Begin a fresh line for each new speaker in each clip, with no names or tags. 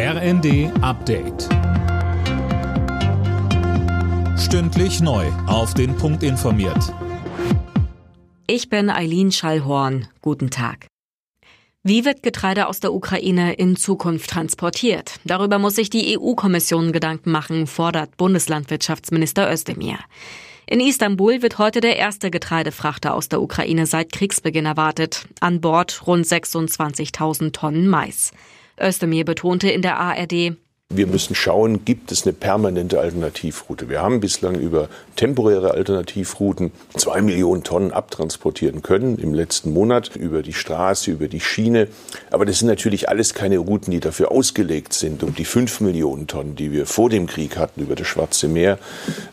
RND Update. Stündlich neu. Auf den Punkt informiert.
Ich bin Eileen Schallhorn. Guten Tag. Wie wird Getreide aus der Ukraine in Zukunft transportiert? Darüber muss sich die EU-Kommission Gedanken machen, fordert Bundeslandwirtschaftsminister Özdemir. In Istanbul wird heute der erste Getreidefrachter aus der Ukraine seit Kriegsbeginn erwartet. An Bord rund 26.000 Tonnen Mais. Özdemir betonte in der ARD,
wir müssen schauen, gibt es eine permanente Alternativroute. Wir haben bislang über temporäre Alternativrouten zwei Millionen Tonnen abtransportieren können im letzten Monat über die Straße, über die Schiene. Aber das sind natürlich alles keine Routen, die dafür ausgelegt sind, um die fünf Millionen Tonnen, die wir vor dem Krieg hatten, über das Schwarze Meer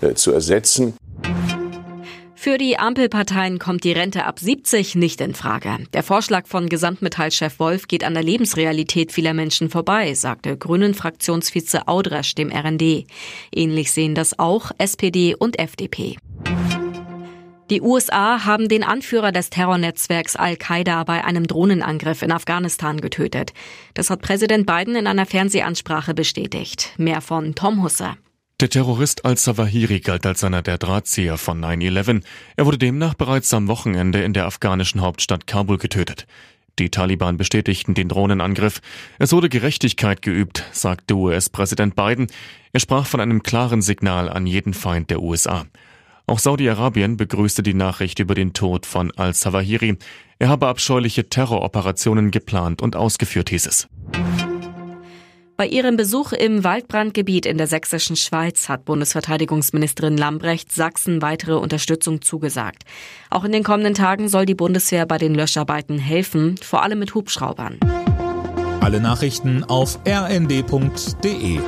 äh, zu ersetzen.
Für die Ampelparteien kommt die Rente ab 70 nicht in Frage. Der Vorschlag von Gesamtmetallchef Wolf geht an der Lebensrealität vieler Menschen vorbei, sagte Grünen-Fraktionsvize Audrasch dem RND. Ähnlich sehen das auch SPD und FDP. Die USA haben den Anführer des Terrornetzwerks Al-Qaida bei einem Drohnenangriff in Afghanistan getötet. Das hat Präsident Biden in einer Fernsehansprache bestätigt. Mehr von Tom Husser.
Der Terrorist al-Zawahiri galt als einer der Drahtzieher von 9-11. Er wurde demnach bereits am Wochenende in der afghanischen Hauptstadt Kabul getötet. Die Taliban bestätigten den Drohnenangriff. Es wurde Gerechtigkeit geübt, sagte US-Präsident Biden. Er sprach von einem klaren Signal an jeden Feind der USA. Auch Saudi-Arabien begrüßte die Nachricht über den Tod von al-Zawahiri. Er habe abscheuliche Terroroperationen geplant und ausgeführt, hieß es.
Bei ihrem Besuch im Waldbrandgebiet in der sächsischen Schweiz hat Bundesverteidigungsministerin Lambrecht Sachsen weitere Unterstützung zugesagt. Auch in den kommenden Tagen soll die Bundeswehr bei den Löscharbeiten helfen, vor allem mit Hubschraubern.
Alle Nachrichten auf rnd.de